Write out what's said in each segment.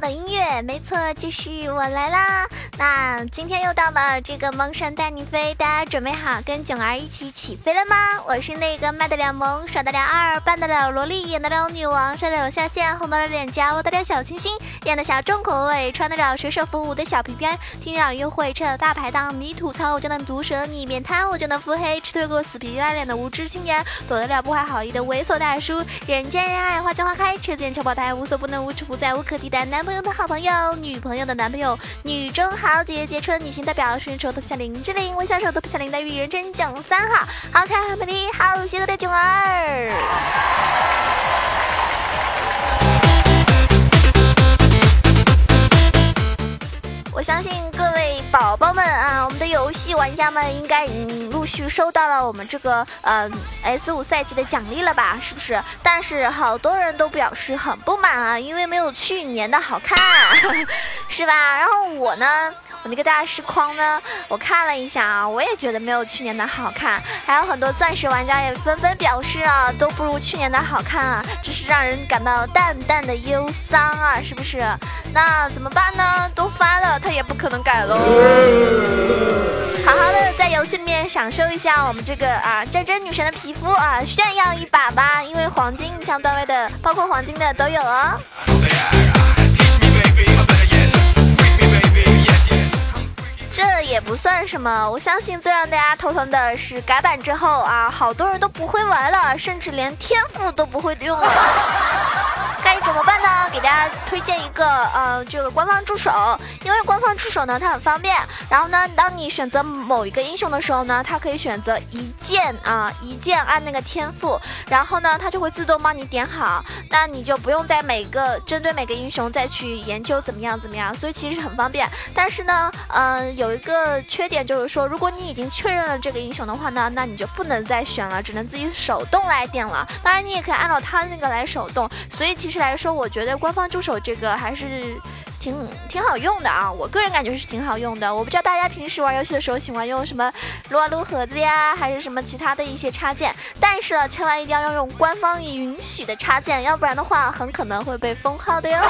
的音乐，没错，就是我来啦。那今天又到了这个萌神带你飞，大家准备好跟囧儿一起起飞了吗？我是那个卖得了萌、耍得了二、扮得了萝莉、演得了女王、帅得了下线、红得了脸颊、我得了小清新、演得小重口味、穿得了水手服舞的小皮鞭、听得了约会、吃了大排档，你吐槽我就能毒舌，你面瘫我就能腹黑，吃退过死皮赖脸的无知青年，躲得了不怀好意的猥琐大叔，人见人爱花见花开，车见车爆胎，无所不能无处不在，无可替代。男朋友的好朋友，女朋友的男朋友，女中豪杰，杰春女性代表，顺手的不像林志玲，微笑手的不像林黛玉，人称囧三号，好看好美丽好邪恶的囧儿。我相信各位宝宝们啊，我们的游戏玩家们应该已经陆续收到了我们这个呃 S 五赛季的奖励了吧？是不是？但是好多人都表示很不满啊，因为没有去年的好看，是吧？然后我呢？我那个大师框呢？我看了一下啊，我也觉得没有去年的好看。还有很多钻石玩家也纷纷表示啊，都不如去年的好看啊，真是让人感到淡淡的忧伤啊，是不是？那怎么办呢？都发了，他也不可能改喽。好好的在游戏里面享受一下我们这个啊战争女神的皮肤啊，炫耀一把吧，因为黄金一项段位的，包括黄金的都有哦。这也不算什么，我相信最让大家头疼的是改版之后啊，好多人都不会玩了，甚至连天赋都不会用了。该怎么办呢？给大家推荐一个呃，这个官方助手，因为官方助手呢它很方便。然后呢，当你选择某一个英雄的时候呢，它可以选择一键啊，一键按那个天赋，然后呢，它就会自动帮你点好，那你就不用在每个针对每个英雄再去研究怎么样怎么样，所以其实很方便。但是呢，嗯，有一个缺点就是说，如果你已经确认了这个英雄的话呢，那你就不能再选了，只能自己手动来点了。当然，你也可以按照他那个来手动。所以其实来说，我觉得官方助手这个还是挺挺好用的啊，我个人感觉是挺好用的。我不知道大家平时玩游戏的时候喜欢用什么撸啊撸盒子呀，还是什么其他的一些插件，但是千万一定要用官方允许的插件，要不然的话很可能会被封号的哟。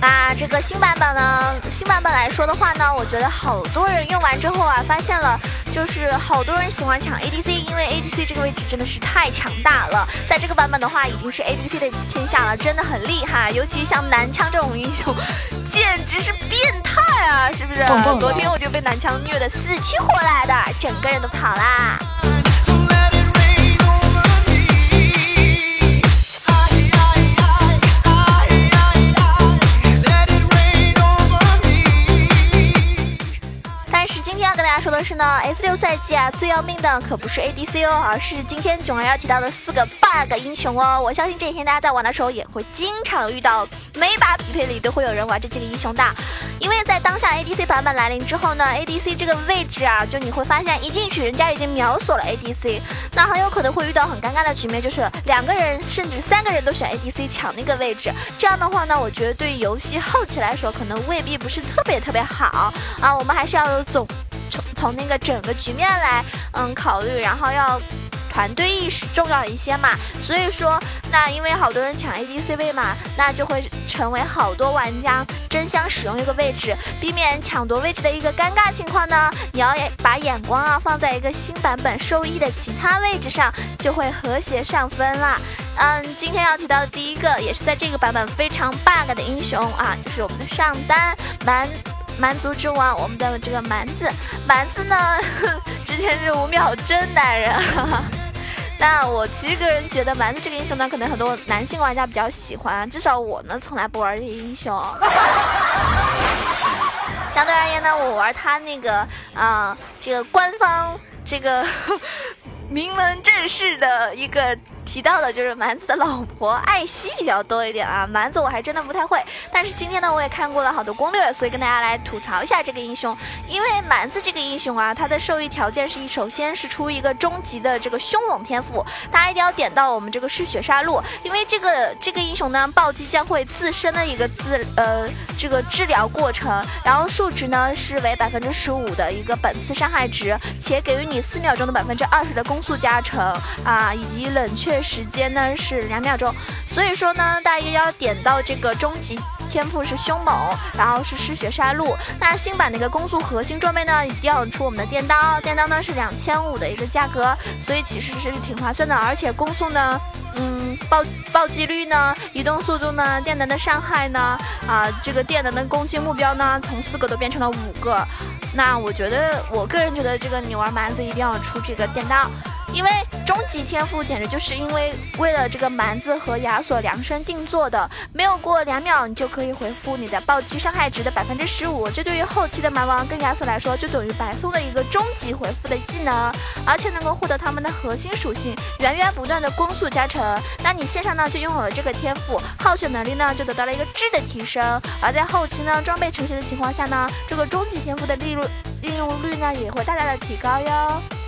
那这个新版本呢？新版本来说的话呢，我觉得好多人用完之后啊，发现了就是好多人喜欢抢 ADC，因为 ADC 这个位置真的是太强大了。在这个版本的话，已经是 ADC 的天下了，真的很厉害。尤其像男枪这种英雄，简直是变态啊！是不是？昨天我就被男枪虐的死去活来的，整个人都跑啦。是呢，S 六赛季啊，最要命的可不是 ADC 哦，而是今天囧儿要提到的四个 bug 英雄哦。我相信这几天大家在玩的时候也会经常遇到，每把匹配里都会有人玩这几个英雄的。因为在当下 ADC 版本来临之后呢，ADC 这个位置啊，就你会发现一进去人家已经秒锁了 ADC，那很有可能会遇到很尴尬的局面，就是两个人甚至三个人都选 ADC 抢那个位置。这样的话呢，我觉得对游戏后期来说可能未必不是特别特别好啊。我们还是要总。从那个整个局面来，嗯，考虑，然后要团队意识重要一些嘛。所以说，那因为好多人抢 ADC 位嘛，那就会成为好多玩家争相使用一个位置，避免抢夺位置的一个尴尬情况呢。你要把眼光啊放在一个新版本受益的其他位置上，就会和谐上分啦。嗯，今天要提到的第一个，也是在这个版本非常 bug 的英雄啊，就是我们的上单蛮。蛮族之王，我们的这个蛮子，蛮子呢，之前是五秒真男人。那我其实个人觉得蛮子这个英雄呢，可能很多男性玩家比较喜欢，至少我呢从来不玩这个英雄。相对而言呢，我玩他那个啊，这个官方这个名门正式的一个提到的就是蛮子的老婆艾希比较多一点啊，蛮子我还真的不太会。但是今天呢，我也看过了好多攻略，所以跟大家来吐槽一下这个英雄。因为蛮子这个英雄啊，他的受益条件是首先是出一个终极的这个凶猛天赋，大家一定要点到我们这个嗜血杀戮，因为这个这个英雄呢，暴击将会自身的一个自呃这个治疗过程，然后数值呢是为百分之十五的一个本次伤害值，且给予你四秒钟的百分之二十的攻速加成啊，以及冷却时间呢是两秒钟，所以说呢，大家要点到这个终极。天赋是凶猛，然后是嗜血杀戮。那新版的一个攻速核心装备呢，一定要出我们的电刀。电刀呢是两千五的一个价格，所以其实是挺划算的。而且攻速呢，嗯，暴暴击率呢，移动速度呢，电能的伤害呢，啊，这个电能的攻击目标呢，从四个都变成了五个。那我觉得，我个人觉得这个你玩蛮子一定要出这个电刀。因为终极天赋简直就是因为为了这个蛮子和亚索量身定做的，没有过两秒你就可以回复你的暴击伤害值的百分之十五，这对于后期的蛮王跟亚索来说就等于白送了一个终极回复的技能，而且能够获得他们的核心属性源源不断的攻速加成。那你线上呢就拥有了这个天赋，耗血能力呢就得到了一个质的提升，而在后期呢装备成型的情况下呢，这个终极天赋的利润利用率呢也会大大的提高哟。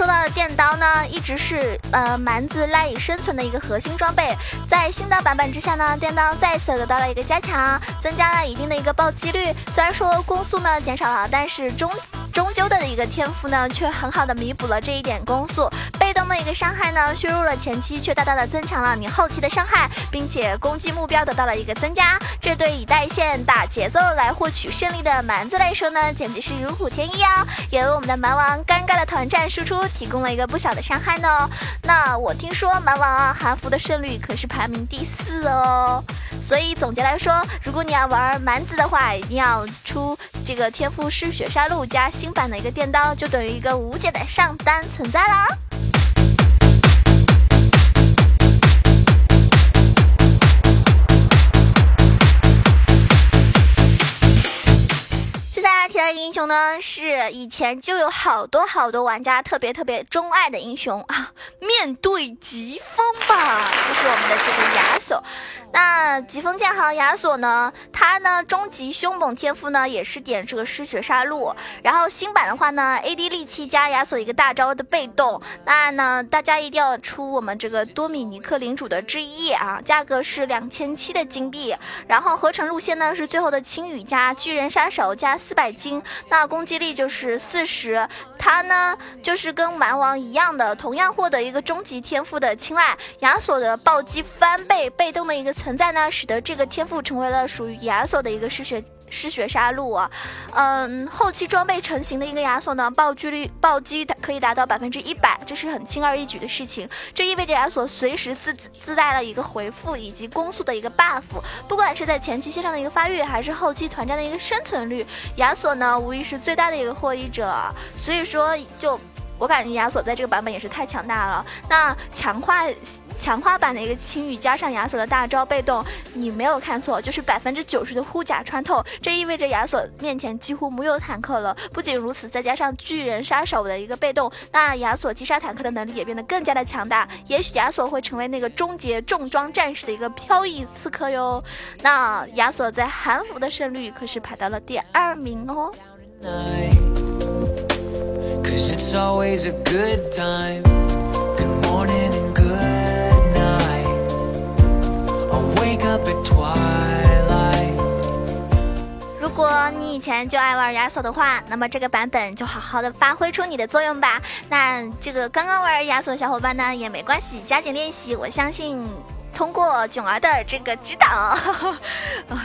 说到的电刀呢，一直是呃蛮子赖以生存的一个核心装备。在新的版本之下呢，电刀再次得到了一个加强，增加了一定的一个暴击率。虽然说攻速呢减少了，但是中。终究的一个天赋呢，却很好的弥补了这一点攻速。被动的一个伤害呢，削弱了前期，却大大的增强了你后期的伤害，并且攻击目标得到了一个增加。这对以带线打节奏来获取胜利的蛮子来说呢，简直是如虎添翼啊！也为我们的蛮王尴尬的团战输出提供了一个不小的伤害呢。那我听说蛮王啊，韩服的胜率可是排名第四哦。所以总结来说，如果你要玩蛮子的话，一定要出这个天赋嗜血杀戮加新版的一个电刀，就等于一个无解的上单存在了。这英雄呢，是以前就有好多好多玩家特别特别钟爱的英雄啊！面对疾风吧，就是我们的这个亚索。那疾风剑豪亚索呢，他呢终极凶猛天赋呢也是点这个嗜血杀戮。然后新版的话呢，AD 利器加亚索一个大招的被动。那呢，大家一定要出我们这个多米尼克领主的之翼啊，价格是两千七的金币。然后合成路线呢是最后的青羽加巨人杀手加四百。金，那攻击力就是四十，他呢就是跟蛮王一样的，同样获得一个终极天赋的青睐。亚索的暴击翻倍被动的一个存在呢，使得这个天赋成为了属于亚索的一个嗜血。嗜血杀戮啊，嗯，后期装备成型的一个亚索呢，暴击率暴击可以达到百分之一百，这是很轻而易举的事情。这意味着亚索随时自自带了一个回复以及攻速的一个 buff，不管是在前期线上的一个发育，还是后期团战的一个生存率，亚索呢无疑是最大的一个获益者。所以说，就我感觉亚索在这个版本也是太强大了。那强化。强化版的一个青羽加上亚索的大招被动，你没有看错，就是百分之九十的护甲穿透，这意味着亚索面前几乎没有坦克了。不仅如此，再加上巨人杀手的一个被动，那亚索击杀坦克的能力也变得更加的强大。也许亚索会成为那个终结重装战士的一个飘逸刺客哟。那亚索在韩服的胜率可是排到了第二名哦。如果你以前就爱玩亚索的话，那么这个版本就好好的发挥出你的作用吧。那这个刚刚玩亚索的小伙伴呢，也没关系，加紧练习。我相信通过囧儿的这个指导，啊，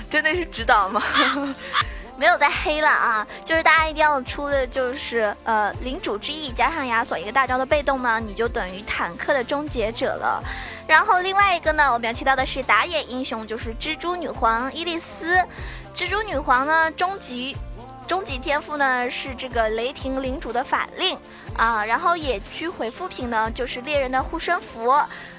真的是指导吗？没有再黑了啊！就是大家一定要出的，就是呃领主之翼加上亚索一个大招的被动呢，你就等于坦克的终结者了。然后另外一个呢，我们要提到的是打野英雄，就是蜘蛛女皇伊丽丝。蜘蛛女皇呢，终极终极天赋呢是这个雷霆领主的法令啊，然后野区回复品呢就是猎人的护身符。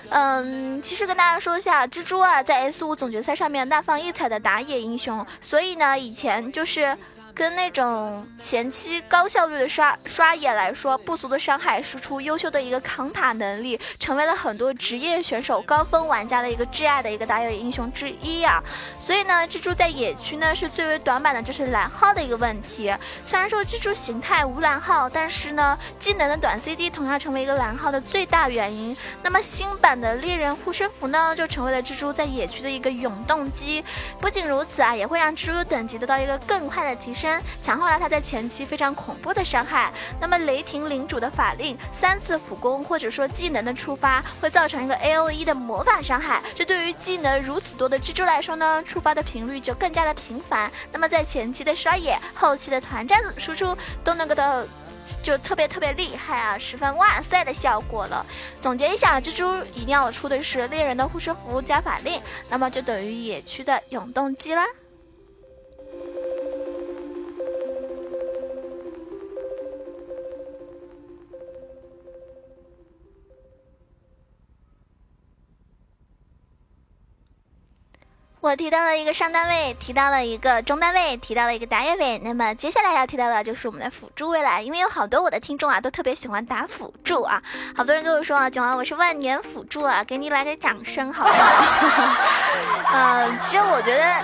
嗯，其实跟大家说一下，蜘蛛啊在 S 五总决赛上面大放异彩的打野英雄，所以呢以前就是。跟那种前期高效率的刷刷野来说，不俗的伤害输出，优秀的一个扛塔能力，成为了很多职业选手、高分玩家的一个挚爱的一个打野英雄之一啊。所以呢，蜘蛛在野区呢是最为短板的，就是蓝耗的一个问题。虽然说蜘蛛形态无蓝耗，但是呢，技能的短 CD 同样成为一个蓝耗的最大原因。那么新版的猎人护身符呢，就成为了蜘蛛在野区的一个永动机。不仅如此啊，也会让蜘蛛等级得到一个更快的提升。强化了他在前期非常恐怖的伤害。那么雷霆领主的法令三次普攻或者说技能的触发，会造成一个 A O E 的魔法伤害。这对于技能如此多的蜘蛛来说呢，触发的频率就更加的频繁。那么在前期的刷野、后期的团战输出都能够到，就特别特别厉害啊，十分哇塞的效果了。总结一下，蜘蛛一定要出的是猎人的护身符加法令，那么就等于野区的永动机啦。我提到了一个上单位，提到了一个中单位，提到了一个打野位。那么接下来要提到的就是我们的辅助位了，因为有好多我的听众啊，都特别喜欢打辅助啊。好多人跟我说啊，九儿，我是万年辅助啊，给你来个掌声好不好？嗯，其实我觉得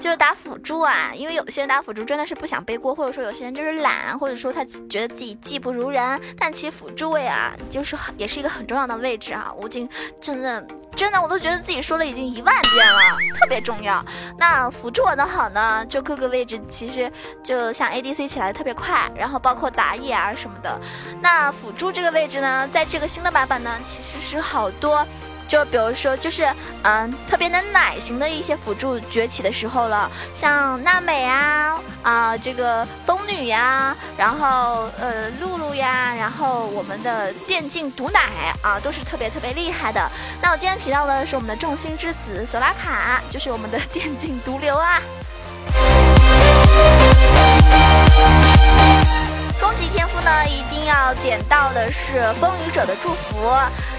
就是打辅助啊，因为有些人打辅助真的是不想背锅，或者说有些人就是懒，或者说他觉得自己技不如人。但其实辅助位啊，就是也是一个很重要的位置啊。吴京真的。真的，我都觉得自己说了已经一万遍了，特别重要。那辅助玩的好呢，就各个位置其实就像 ADC 起来特别快，然后包括打野啊什么的。那辅助这个位置呢，在这个新的版本呢，其实是好多。就比如说，就是嗯，特别能奶型的一些辅助崛起的时候了，像娜美啊，啊，这个风女呀，然后呃，露露呀，然后我们的电竞毒奶啊，都是特别特别厉害的。那我今天提到的是我们的众星之子索拉卡，就是我们的电竞毒瘤啊。终极天赋呢，一定要点到的是风雨者的祝福。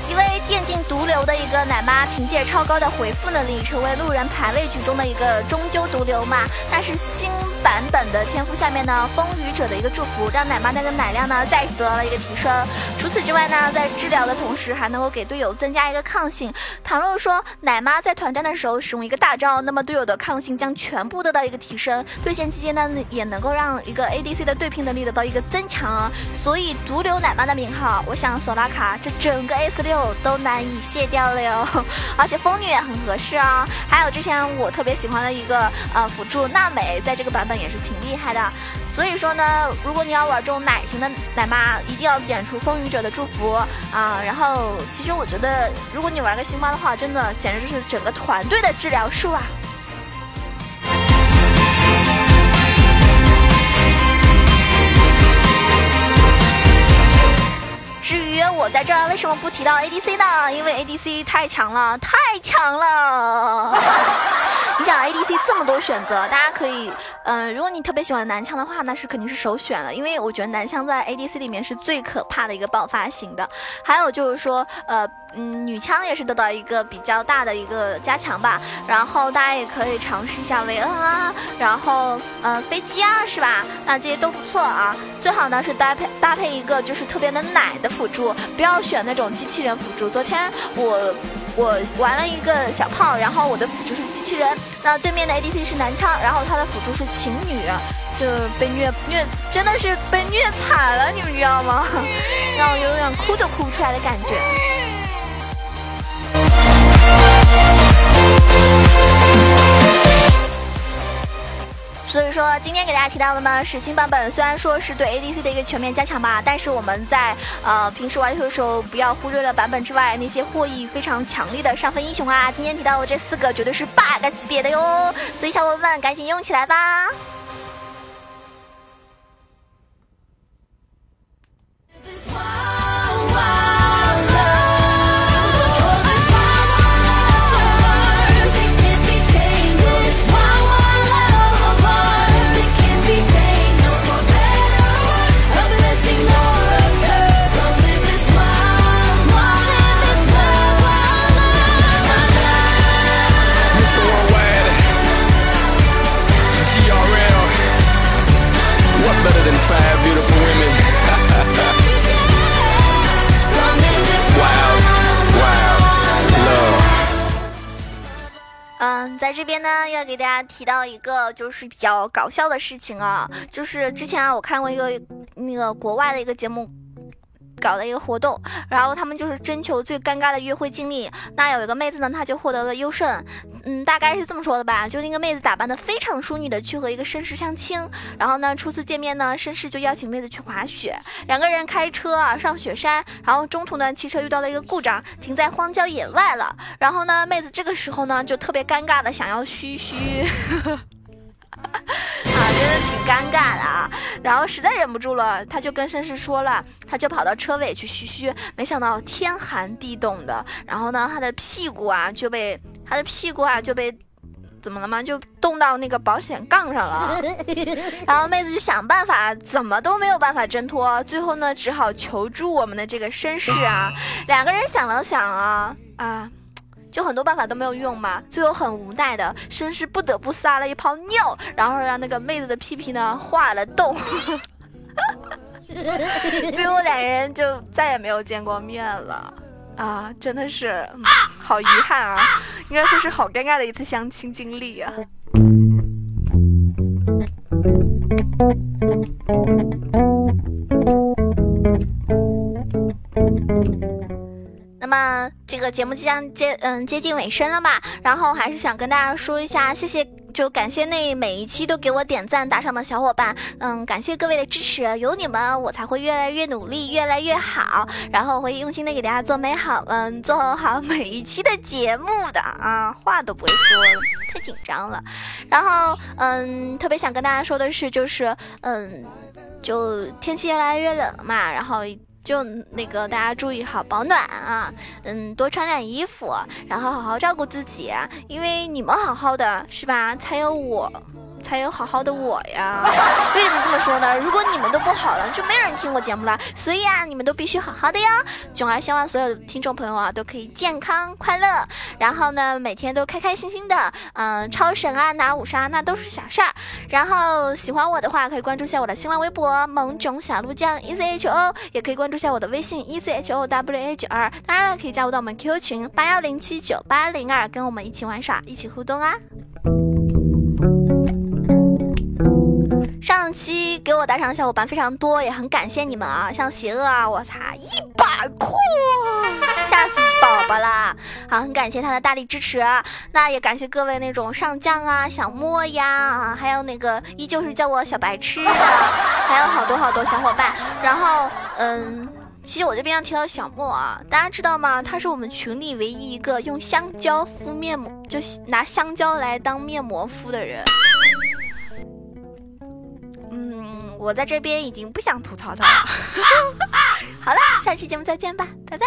因为电竞毒瘤的一个奶妈，凭借超高的回复能力，成为路人排位局中的一个终究毒瘤嘛。但是新版本的天赋下面呢，风雨者的一个祝福，让奶妈那个奶量呢再次得到了一个提升。除此之外呢，在治疗的同时，还能够给队友增加一个抗性。倘若说奶妈在团战的时候使用一个大招，那么队友的抗性将全部得到一个提升。对线期间呢，也能够让一个 ADC 的对拼能力得到一个增强。所以毒瘤奶妈的名号，我想索拉卡这整个 S 六。都难以卸掉了哟，而且风女也很合适啊。还有之前我特别喜欢的一个呃辅助娜美，在这个版本也是挺厉害的。所以说呢，如果你要玩这种奶型的奶妈，一定要点出风雨者的祝福啊。然后，其实我觉得，如果你玩个星妈的话，真的简直就是整个团队的治疗术啊。在这儿为什么不提到 ADC 呢？因为 ADC 太强了，太强了。你想 ADC 这么多选择，大家可以，嗯，如果你特别喜欢男枪的话，那是肯定是首选了，因为我觉得男枪在 ADC 里面是最可怕的一个爆发型的。还有就是说，呃，嗯，女枪也是得到一个比较大的一个加强吧。然后大家也可以尝试一下维恩啊，然后呃飞机啊，是吧？那这些都不错啊。最好呢是搭配搭配一个就是特别的奶的辅助，不要选那种机器人辅助。昨天我。我玩了一个小炮，然后我的辅助是器人，那对面的 ADC 是男枪，然后他的辅助是情侣，就被虐虐，真的是被虐惨了，你们知道吗？让我有点哭都哭不出来的感觉。所以说，今天给大家提到的呢是新版本，虽然说是对 ADC 的一个全面加强吧，但是我们在呃平时玩游戏的时候，不要忽略了版本之外那些获益非常强力的上分英雄啊。今天提到的这四个绝对是 bug 级别的哟，所以小伙伴们赶紧用起来吧。在这边呢，要给大家提到一个就是比较搞笑的事情啊，就是之前啊，我看过一个那个国外的一个节目。搞了一个活动，然后他们就是征求最尴尬的约会经历。那有一个妹子呢，她就获得了优胜。嗯，大概是这么说的吧，就那个妹子打扮的非常淑女的去和一个绅士相亲。然后呢，初次见面呢，绅士就邀请妹子去滑雪，两个人开车啊上雪山。然后中途呢，汽车遇到了一个故障，停在荒郊野外了。然后呢，妹子这个时候呢，就特别尴尬的想要嘘嘘。啊，真的挺尴尬的啊！然后实在忍不住了，他就跟绅士说了，他就跑到车尾去嘘嘘，没想到天寒地冻的，然后呢，他的屁股啊就被他的屁股啊就被怎么了吗？就冻到那个保险杠上了。然后妹子就想办法，怎么都没有办法挣脱，最后呢，只好求助我们的这个绅士啊。两个人想了想啊啊。就很多办法都没有用嘛，最后很无奈的绅士不得不撒了一泡尿，然后让那个妹子的屁屁呢化了冻，最后两人就再也没有见过面了啊！真的是好遗憾啊，应该说是好尴尬的一次相亲经历啊。那么这个节目即将接嗯接近尾声了嘛，然后还是想跟大家说一下，谢谢，就感谢那每一期都给我点赞打赏的小伙伴，嗯，感谢各位的支持，有你们我才会越来越努力，越来越好，然后会用心的给大家做美好，嗯，做好每一期的节目的啊，话都不会说了，太紧张了，然后嗯，特别想跟大家说的是，就是嗯，就天气越来越冷嘛，然后。就那个大家注意好保暖啊，嗯，多穿点衣服，然后好好照顾自己，因为你们好好的是吧，才有我。才有好好的我呀！为什么这么说呢？如果你们都不好了，就没人听我节目了。所以啊，你们都必须好好的呀！囧儿希望所有的听众朋友啊，都可以健康快乐，然后呢，每天都开开心心的。嗯，超神啊，拿五杀那都是小事儿。然后喜欢我的话，可以关注一下我的新浪微博萌囧小鹿酱 E C H O，也可以关注一下我的微信 E C H O W A 九二。当然了，可以加入到我们 Q 群八幺零七九八零二，跟我们一起玩耍，一起互动啊！上期给我打赏的小伙伴非常多，也很感谢你们啊！像邪恶啊，我擦，一百块，吓死宝宝啦！好，很感谢他的大力支持。那也感谢各位那种上将啊、小莫呀啊，还有那个依旧是叫我小白痴的，还有好多好多小伙伴。然后，嗯，其实我这边要提到小莫啊，大家知道吗？他是我们群里唯一一个用香蕉敷面膜，就拿香蕉来当面膜敷的人。我在这边已经不想吐槽他了。好啦下期节目再见吧拜拜。